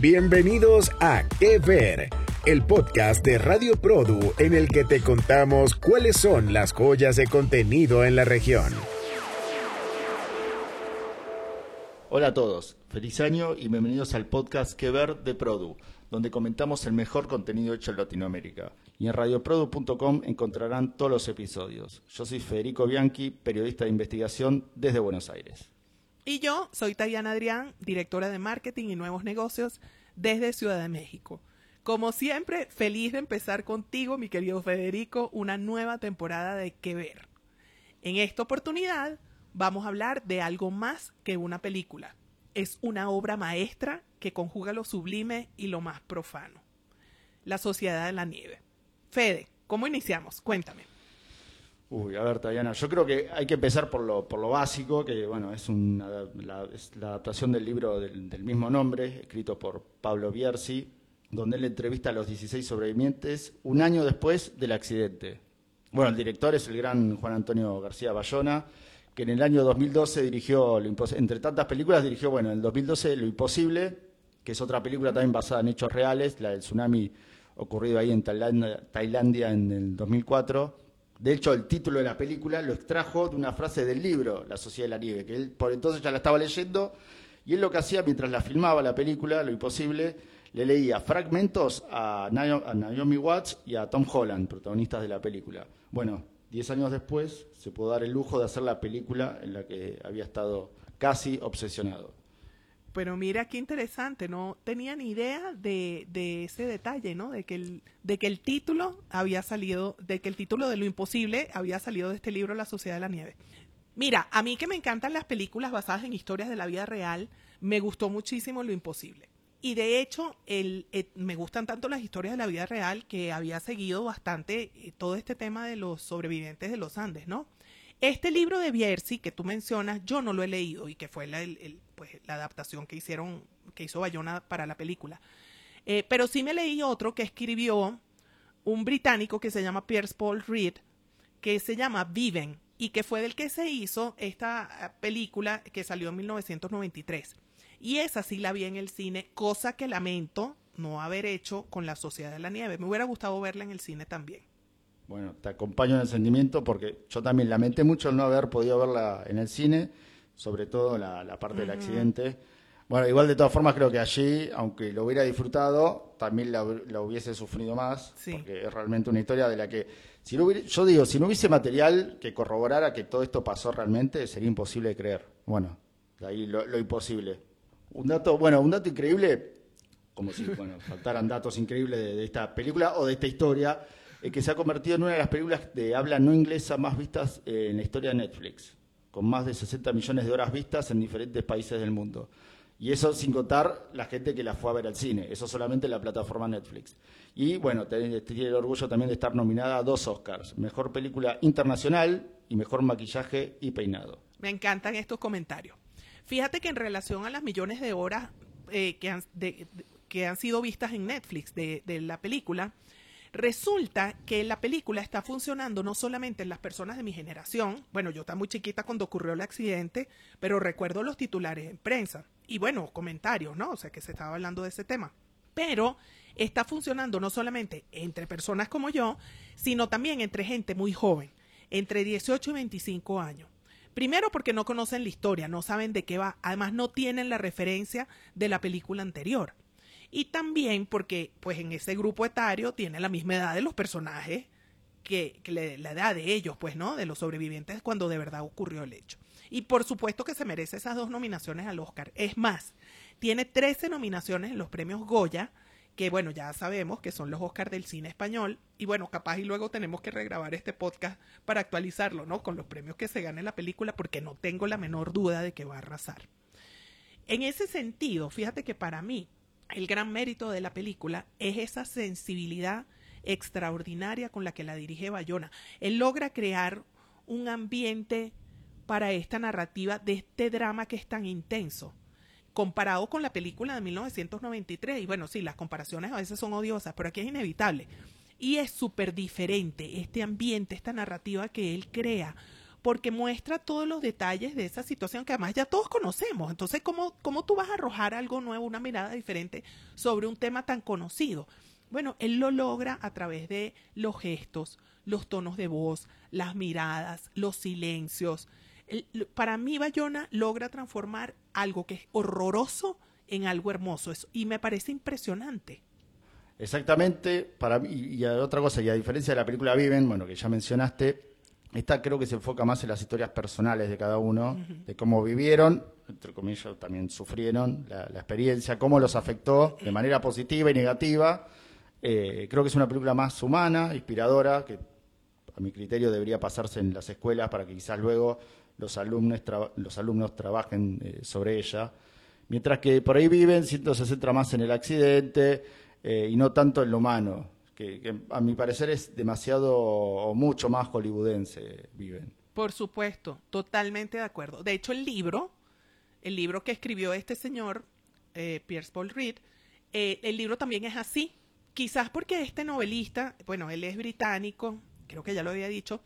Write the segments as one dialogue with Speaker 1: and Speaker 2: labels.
Speaker 1: Bienvenidos a Que Ver, el podcast de Radio Produ en el que te contamos cuáles son las joyas de contenido en la región.
Speaker 2: Hola a todos, feliz año y bienvenidos al podcast Que Ver de Produ, donde comentamos el mejor contenido hecho en Latinoamérica. Y en radioprodu.com encontrarán todos los episodios. Yo soy Federico Bianchi, periodista de investigación desde Buenos Aires.
Speaker 3: Y yo soy Tayana Adrián, directora de marketing y nuevos negocios desde Ciudad de México. Como siempre, feliz de empezar contigo, mi querido Federico, una nueva temporada de Que Ver. En esta oportunidad vamos a hablar de algo más que una película. Es una obra maestra que conjuga lo sublime y lo más profano. La Sociedad de la Nieve. Fede, ¿cómo iniciamos? Cuéntame.
Speaker 2: Uy, a ver, Tayana, yo creo que hay que empezar por lo, por lo básico, que bueno, es, una, la, adaptación del libro del, mismo nombre, escrito por Pablo Bierzi, donde él entrevista a los 16 sobrevivientes un año después del accidente. Bueno, el director es el gran Juan Antonio García Bayona, que en el año 2012 dirigió, entre tantas películas, dirigió, bueno, en el 2012 Lo Imposible, que es otra película también basada en hechos reales, la del tsunami ocurrido ahí en Tailandia, Tailandia en el 2004 de hecho, el título de la película lo extrajo de una frase del libro, La Sociedad de la Nieve, que él por entonces ya la estaba leyendo, y él lo que hacía mientras la filmaba la película, lo imposible, le leía fragmentos a, Naomi Watts y a Tom Holland, protagonistas de la película. Bueno, diez años después se pudo dar el lujo de hacer la película en la que había estado casi obsesionado.
Speaker 3: Pero mira qué interesante, no tenía ni idea de, de, ese detalle, ¿no? De que, el, de que el título había salido, de que el título de Lo Imposible había salido de este libro La Sociedad de la Nieve. Mira, a mí que me encantan las películas basadas en historias de la vida real, me gustó muchísimo Lo Imposible. Y de hecho, el, eh, me gustan tanto las historias de la vida real que había seguido bastante eh, todo este tema de los sobrevivientes de los Andes, ¿no? Este libro de Bierzi que tú mencionas, yo no lo he leído y que fue la, pues, adaptación que hicieron, que hizo Bayona para la película. Eh, pero sí me leí otro que escribió un británico que se llama Pierce Paul Reed, que se llama Viven y que fue del que se hizo esta eh, película que salió en 1993. Y esa sí la vi en el cine, cosa que lamento no haber hecho con La Sociedad de la Nieve. Me hubiera gustado verla en el cine también.
Speaker 2: Bueno, te acompaño en el sentimiento porque yo también lamenté mucho no haber podido verla en el cine, sobre todo la, parte del accidente. Bueno, igual de todas formas creo que allí, aunque lo hubiera disfrutado, también la, hubiese sufrido más, porque es realmente una historia de la que, si no yo digo, si no hubiese material que corroborara que todo esto pasó realmente, sería imposible de creer. Bueno, de ahí lo, imposible. Un dato, bueno, un dato increíble, como si bueno, faltaran datos increíbles de esta película o de esta historia, eh, que se ha convertido en una de las películas de habla no inglesa más vistas eh, en la historia de Netflix, con más de 60 millones de horas vistas en diferentes países del mundo. Y eso sin contar la gente que la fue a ver al cine, eso solamente en la plataforma Netflix. Y bueno, tiene el orgullo también de estar nominada a dos Oscars, Mejor Película Internacional y Mejor Maquillaje y Peinado.
Speaker 3: Me encantan estos comentarios. Fíjate que en relación a las millones de horas eh, que, han, sido vistas en Netflix de la película, Resulta que la película está funcionando no solamente en las personas de mi generación, bueno, yo estaba muy chiquita cuando ocurrió el accidente, pero recuerdo los titulares en prensa y bueno, comentarios, ¿no? O sea, que se estaba hablando de ese tema. Pero está funcionando no solamente entre personas como yo, sino también entre gente muy joven, entre 18 y 25 años. Primero porque no conocen la historia, no saben de qué va, además no tienen la referencia de la película anterior y también porque pues en ese grupo etario tiene la misma edad de los personajes que, la edad de ellos, pues, ¿no? De los sobrevivientes cuando de verdad ocurrió el hecho. Y por supuesto que se merece esas dos nominaciones al Oscar. Es más, tiene 13 nominaciones en los premios Goya, que bueno, ya sabemos que son los Oscars del cine español. Y bueno, capaz y luego tenemos que regrabar este podcast para actualizarlo, ¿no? Con los premios que se gane la película, porque no tengo la menor duda de que va a arrasar. En ese sentido, fíjate que para mí, el gran mérito de la película es esa sensibilidad extraordinaria con la que la dirige Bayona. Él logra crear un ambiente para esta narrativa de este drama que es tan intenso, comparado con la película de 1993. Y bueno, sí, las comparaciones a veces son odiosas, pero aquí es inevitable. Y es súper diferente este ambiente, esta narrativa que él crea porque muestra todos los detalles de esa situación que además ya todos conocemos. Entonces, ¿cómo, cómo tú vas a arrojar algo nuevo, una mirada diferente sobre un tema tan conocido? Bueno, él lo logra a través de los gestos, los tonos de voz, las miradas, los silencios. para mí, Bayona logra transformar algo que es horroroso en algo hermoso y me parece impresionante.
Speaker 2: Exactamente, para mí, y otra cosa, y a diferencia de la película Viven, bueno, que ya mencionaste, esta creo que se enfoca más en las historias personales de cada uno, de cómo vivieron, entre comillas también sufrieron la, experiencia, cómo los afectó de manera positiva y negativa. Eh, creo que es una película más humana, inspiradora, que a mi criterio debería pasarse en las escuelas para que quizás luego los alumnos, los alumnos trabajen eh, sobre ella. Mientras que por ahí viven, siento se centra más en el accidente, eh, y no tanto en lo humano, que, a mi parecer es demasiado o mucho más hollywoodense viven.
Speaker 3: Por supuesto, totalmente de acuerdo. De hecho, el libro, el libro que escribió este señor, eh, Pierce Paul Reed, eh, el libro también es así. Quizás porque este novelista, bueno, él es británico, creo que ya lo había dicho,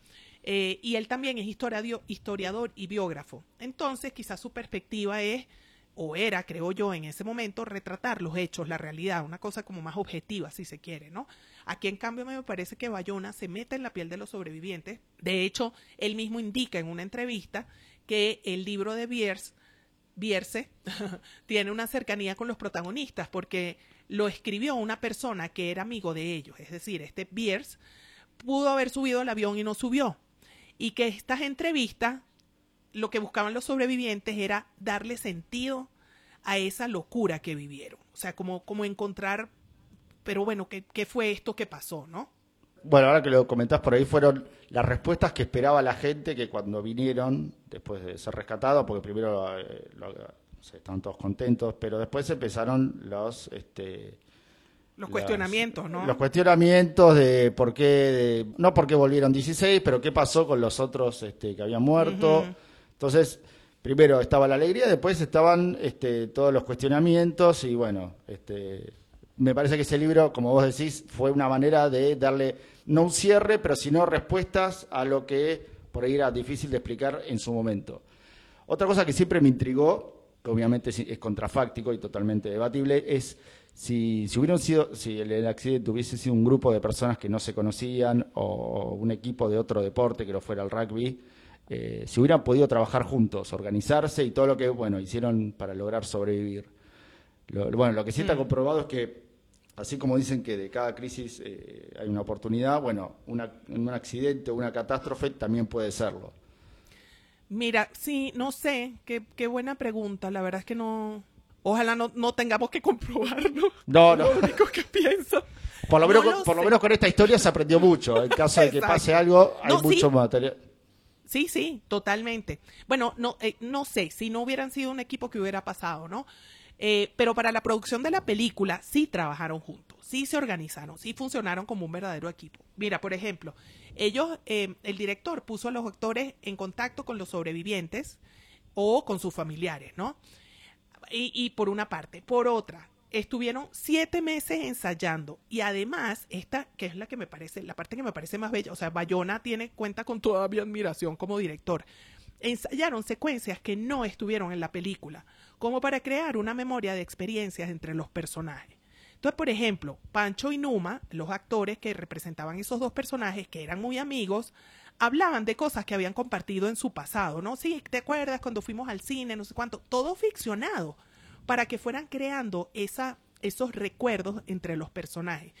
Speaker 3: y él también es historiador y biógrafo. Entonces, quizás su perspectiva es o era, creo yo, en ese momento, retratar los hechos, la realidad, una cosa como más objetiva, si se quiere, ¿no? Aquí, en cambio, me parece que Bayona se mete en la piel de los sobrevivientes. De hecho, él mismo indica en una entrevista que el libro de Bierce, Bierce tiene una cercanía con los protagonistas, porque lo escribió una persona que era amigo de ellos, es decir, este Bierce pudo haber subido al avión y no subió, y que estas entrevistas lo que buscaban los sobrevivientes era darle sentido a esa locura que vivieron. O sea, como, como encontrar, pero bueno, ¿qué, ¿qué, fue esto que pasó, no?
Speaker 2: Bueno, ahora que lo comentás por ahí, fueron las respuestas que esperaba la gente que cuando vinieron, después de ser rescatados, porque primero eh, estaban todos contentos, pero después empezaron los... Este,
Speaker 3: los cuestionamientos, ¿no?
Speaker 2: Los cuestionamientos de por qué, no por qué volvieron 16, pero qué pasó con los otros este, que habían muerto. Entonces, primero estaba la alegría, después estaban este, todos los cuestionamientos y bueno, este, me parece que ese libro, como vos decís, fue una manera de darle no un cierre, pero sino respuestas a lo que por ahí era difícil de explicar en su momento. Otra cosa que siempre me intrigó, que obviamente es contrafáctico y totalmente debatible, es si, si hubieran sido, si el, accidente hubiese sido un grupo de personas que no se conocían o un equipo de otro deporte que no fuera el rugby, eh, si hubieran podido trabajar juntos, organizarse y todo lo que bueno hicieron para lograr sobrevivir. bueno, lo que sí está mm. comprobado es que, así como dicen que de cada crisis eh, hay una oportunidad, bueno, un accidente o una catástrofe también puede serlo.
Speaker 3: Mira, sí, no sé, qué, qué buena pregunta. La verdad es que no. Ojalá no, no tengamos que comprobarlo.
Speaker 2: No, no.
Speaker 3: Lo único que pienso.
Speaker 2: Por lo, menos, por lo menos con esta historia se aprendió mucho. En caso de que pase algo, hay mucho material.
Speaker 3: Sí, sí, totalmente. Bueno, no, eh, no sé, si no hubieran sido un equipo que hubiera pasado, ¿no? Eh, pero para la producción de la película sí trabajaron juntos, sí se organizaron, sí funcionaron como un verdadero equipo. Mira, por ejemplo, ellos, eh, el director puso a los actores en contacto con los sobrevivientes o con sus familiares, ¿no? Y, y por una parte. Por otra, estuvieron siete meses ensayando. Y además esta que es la que me parece la parte que me parece más bella o sea Bayona tiene cuenta con toda mi admiración como director. Ensayaron secuencias que no estuvieron en la película como para crear una memoria de experiencias entre los personajes. Entonces por ejemplo Pancho y Numa los actores que representaban esos dos personajes que eran muy amigos hablaban de cosas que habían compartido en su pasado no sí te acuerdas cuando fuimos al cine no sé cuánto todo ficcionado para que fueran creando esa, esos recuerdos entre los personajes.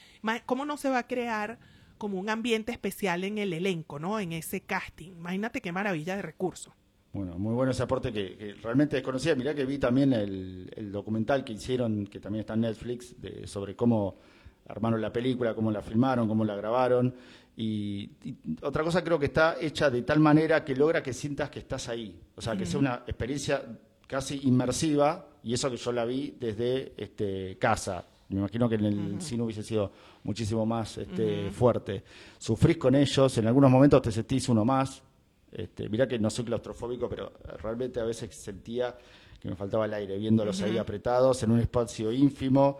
Speaker 3: ¿Cómo no se va a crear como un ambiente especial en el elenco, ¿no? En ese casting. Imagínate qué maravilla de recurso.
Speaker 2: Bueno, muy bueno ese aporte que, realmente desconocía. Mirá que vi también el, documental que hicieron, que también está en Netflix, de, sobre cómo armaron la película, cómo la filmaron, cómo la grabaron. Y, otra cosa creo que está hecha de tal manera que logra que sientas que estás ahí. O sea, que sea una experiencia casi inmersiva, y eso que yo la vi desde este, casa. Me imagino que en el cine hubiese sido muchísimo más este, fuerte. Sufrís con ellos, en algunos momentos te sentís uno más. Este, mirá que no soy claustrofóbico, pero realmente a veces sentía que me faltaba el aire, viéndolos ahí apretados en un espacio ínfimo.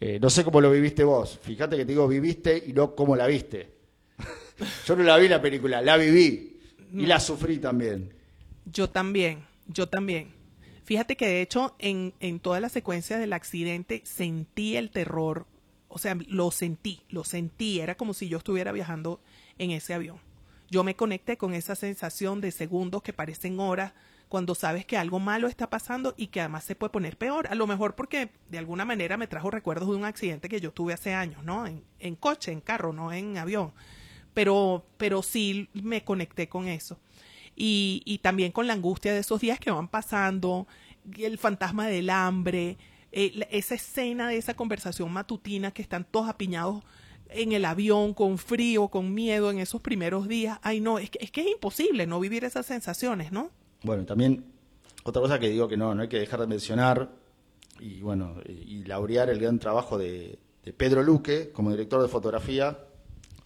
Speaker 2: Eh, no sé cómo lo viviste vos. Fíjate que te digo viviste y no cómo la viste. Yo no la vi la película, la viví. Y la sufrí también.
Speaker 3: Yo también, yo también. Fíjate que de hecho en, en toda la secuencia del accidente sentí el terror, o sea, lo sentí, lo sentí, era como si yo estuviera viajando en ese avión. Yo me conecté con esa sensación de segundos que parecen horas cuando sabes que algo malo está pasando y que además se puede poner peor. A lo mejor porque de alguna manera me trajo recuerdos de un accidente que yo tuve hace años, ¿no? En, en coche, en carro, no en avión. Pero, pero sí me conecté con eso. Y, y también con la angustia de esos días que van pasando, el fantasma del hambre, eh, esa escena de esa conversación matutina que están todos apiñados en el avión, con frío, con miedo en esos primeros días. Ay, no, es que, es que es imposible no vivir esas sensaciones, ¿no?
Speaker 2: Bueno, también otra cosa que digo que no, no hay que dejar de mencionar y bueno, y, laurear el gran trabajo de, Pedro Luque como director de fotografía.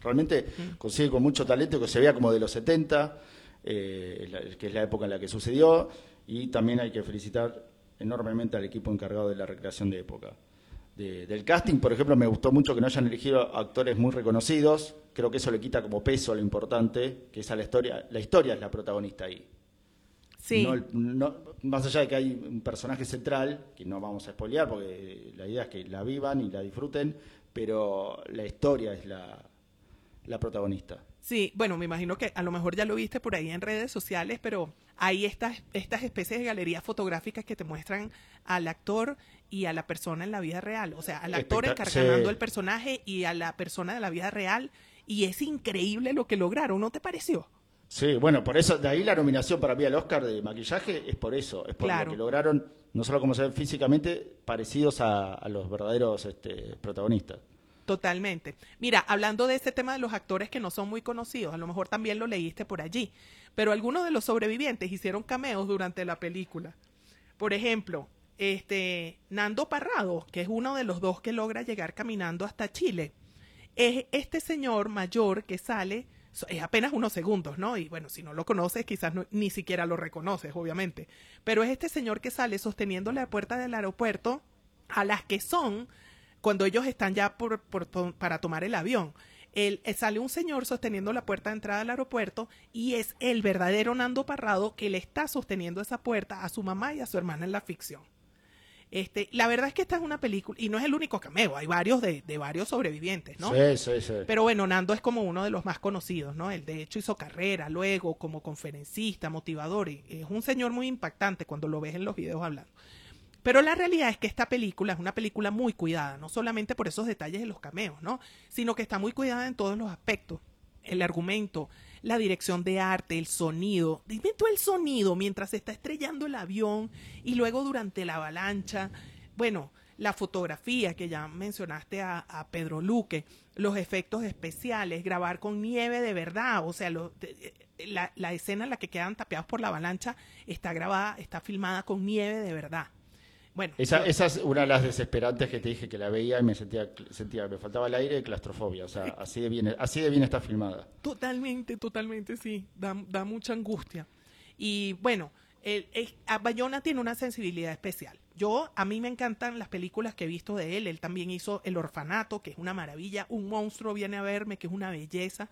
Speaker 2: Realmente consigue con mucho talento que se vea como de los 70, eh, que es la época en la que sucedió, y también hay que felicitar enormemente al equipo encargado de la recreación de época del casting, por ejemplo, me gustó mucho que no hayan elegido actores muy reconocidos. Creo que eso le quita como peso a lo importante, que es a la historia. La historia es la protagonista ahí.
Speaker 3: Sí.
Speaker 2: más allá de que hay un personaje central, que no vamos a spoilear porque la idea es que la vivan y la disfruten, pero la historia es la, la protagonista.
Speaker 3: Sí, bueno, me imagino que a lo mejor ya lo viste por ahí en redes sociales, pero hay estas, estas especies de galerías fotográficas que te muestran al actor y a la persona en la vida real. O sea, al actor encarnando el personaje y a la persona de la vida real. Y es increíble lo que lograron, ¿no te pareció?
Speaker 2: Sí, bueno, por eso, de ahí la nominación para mí al Oscar de maquillaje es por eso, es por lo que lograron, no solo como se ven físicamente, parecidos a, a los verdaderos este, protagonistas.
Speaker 3: Totalmente. Mira, hablando de este tema de los actores que no son muy conocidos, a lo mejor también lo leíste por allí, pero algunos de los sobrevivientes hicieron cameos durante la película. Por ejemplo, este Nando Parrado, que es uno de los dos que logra llegar caminando hasta Chile, es este señor mayor que sale, es apenas unos segundos, ¿no? Y bueno, si no lo conoces, quizás ni siquiera lo reconoces, obviamente. Pero es este señor que sale sosteniendo la puerta del aeropuerto a las que son cuando ellos están ya por, para tomar el avión. El, eh, sale un señor sosteniendo la puerta de entrada del aeropuerto y es el verdadero Nando Parrado que le está sosteniendo esa puerta a su mamá y a su hermana en la ficción. Este, la verdad es que esta es una película, y no es el único cameo, hay varios de, de, varios sobrevivientes, ¿no?
Speaker 2: Sí, sí, sí.
Speaker 3: Pero bueno, Nando es como uno de los más conocidos, ¿no? Él de hecho hizo carrera luego como conferencista, motivador, y es un señor muy impactante cuando lo ves en los videos hablando. Pero la realidad es que esta película es una película muy cuidada, no solamente por esos detalles de los cameos, ¿no? Sino que está muy cuidada en todos los aspectos. El argumento, la dirección de arte, el sonido. Dime tú el sonido mientras se está estrellando el avión y luego durante la avalancha. Bueno, la fotografía que ya mencionaste a, Pedro Luque, los efectos especiales, grabar con nieve de verdad, o sea, la, la escena en la que quedan tapeados por la avalancha está grabada, está filmada con nieve de verdad. Bueno,
Speaker 2: esa, esa, es una de las desesperantes que te dije que la veía y me sentía, sentía me faltaba el aire y claustrofobia. O sea, así de bien, así de bien está filmada.
Speaker 3: Totalmente, totalmente, sí. Da, da mucha angustia. Y bueno, el, Bayona tiene una sensibilidad especial. Yo, a mí me encantan las películas que he visto de él. Él también hizo El Orfanato, que es una maravilla. Un monstruo viene a verme, que es una belleza.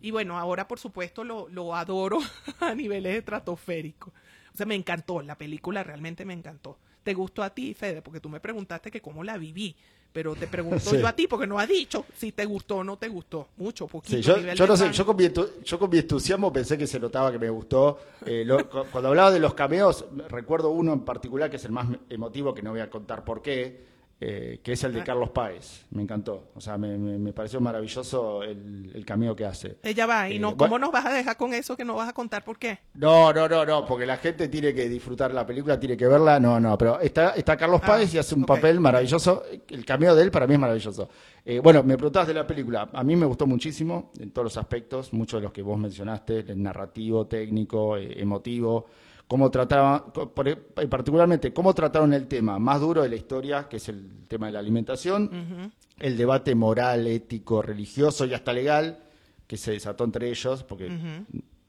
Speaker 3: Y bueno, ahora por supuesto lo, lo adoro a niveles estratosféricos. O sea, me encantó, la película realmente me encantó te gustó a ti, Fede, porque tú me preguntaste que cómo la viví, pero te pregunto yo a ti porque no has dicho si te gustó o no te gustó, mucho, poquito.
Speaker 2: yo, no sé, yo con, mi, entusiasmo pensé que se notaba que me gustó. Eh, cuando hablaba de los cameos, recuerdo uno en particular que es el más emotivo, que no voy a contar por qué, eh, que es el de ah. Carlos Páez. Me encantó. O sea, me, pareció maravilloso el, el, cameo que hace.
Speaker 3: Ella va, ¿y no, eh, cómo nos vas a dejar con eso que no vas a contar por qué?
Speaker 2: No, no, no, no, porque la gente tiene que disfrutar la película, tiene que verla. No, no, pero está, está Carlos ah, Páez y hace un papel maravilloso. El cameo de él para mí es maravilloso. Eh, bueno, me preguntabas de la película. A mí me gustó muchísimo en todos los aspectos, muchos de los que vos mencionaste, el narrativo, técnico, emotivo cómo trataban, e, particularmente cómo trataron el tema más duro de la historia, que es el tema de la alimentación, el debate moral, ético, religioso y hasta legal, que se desató entre ellos, porque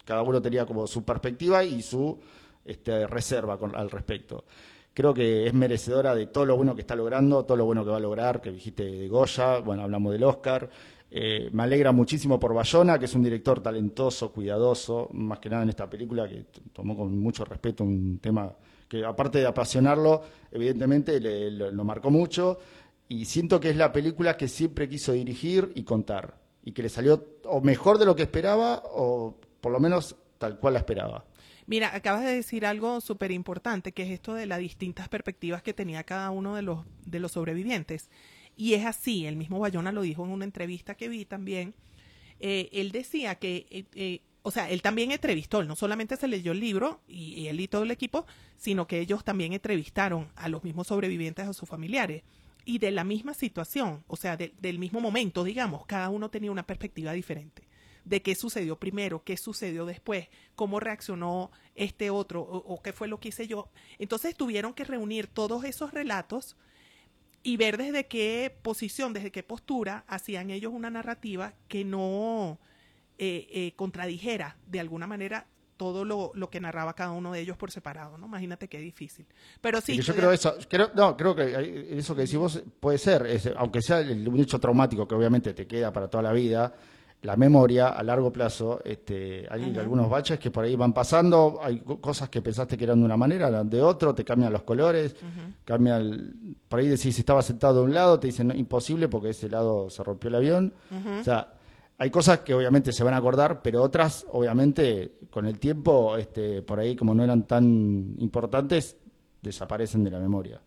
Speaker 2: cada uno tenía como su perspectiva y su este, reserva con, al respecto. Creo que es merecedora de todo lo bueno que está logrando, todo lo bueno que va a lograr, que dijiste de Goya, bueno, hablamos del Oscar, Eh, me alegra muchísimo por Bayona, que es un director talentoso, cuidadoso, más que nada en esta película, que tomó con mucho respeto un tema que aparte de apasionarlo, evidentemente lo marcó mucho y siento que es la película que siempre quiso dirigir y contar y que le salió o mejor de lo que esperaba o por lo menos tal cual la esperaba.
Speaker 3: Mira, acabas de decir algo súper importante, que es esto de las distintas perspectivas que tenía cada uno de los, de los sobrevivientes. Y es así, el mismo Bayona lo dijo en una entrevista que vi también. Eh, él decía que, eh, eh, o sea, él también entrevistó, no solamente se leyó el libro y, él y todo el equipo, sino que ellos también entrevistaron a los mismos sobrevivientes, a sus familiares. Y de la misma situación, o sea, del mismo momento, digamos, cada uno tenía una perspectiva diferente de qué sucedió primero, qué sucedió después, cómo reaccionó este otro o, qué fue lo que hice yo. Entonces tuvieron que reunir todos esos relatos y ver desde qué posición, desde qué postura hacían ellos una narrativa que no eh, eh, contradijera de alguna manera todo lo, lo, que narraba cada uno de ellos por separado, ¿no? Imagínate qué difícil. Pero sí.
Speaker 2: yo creo eso, creo, no, creo que eso que decís vos puede ser, aunque sea un hecho traumático que obviamente te queda para toda la vida, la memoria a largo plazo, este, hay algunos baches que por ahí van pasando, hay cosas que pensaste que eran de una manera, eran de otro, te cambian los colores, cambia por ahí decís si estaba sentado de un lado, te dicen no, imposible porque ese lado se rompió el avión. O sea, hay cosas que obviamente se van a acordar, pero otras, obviamente, con el tiempo, este, por ahí como no eran tan importantes, desaparecen de la memoria.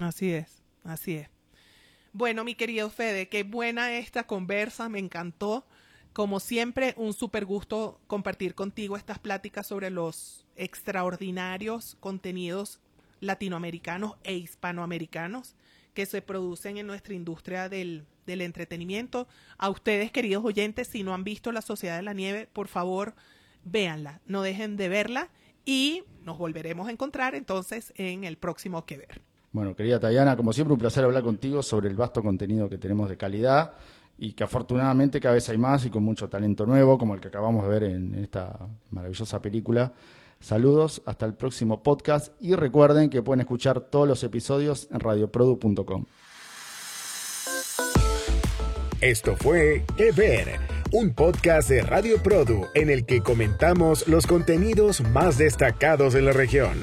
Speaker 3: Así es, así es. Bueno, mi querido Fede, qué buena esta conversa, me encantó. Como siempre, un súper gusto compartir contigo estas pláticas sobre los extraordinarios contenidos latinoamericanos e hispanoamericanos que se producen en nuestra industria del, del entretenimiento. A ustedes, queridos oyentes, si no han visto La Sociedad de la Nieve, por favor, véanla, no dejen de verla y nos volveremos a encontrar entonces en el próximo Que Ver.
Speaker 2: Bueno, querida Tayana, como siempre un placer hablar contigo sobre el vasto contenido que tenemos de calidad y que afortunadamente cada vez hay más y con mucho talento nuevo, como el que acabamos de ver en esta maravillosa película. Saludos, hasta el próximo podcast y recuerden que pueden escuchar todos los episodios en radioprodu.com.
Speaker 1: Esto fue Que Ver, un podcast de Radio Produ en el que comentamos los contenidos más destacados de la región.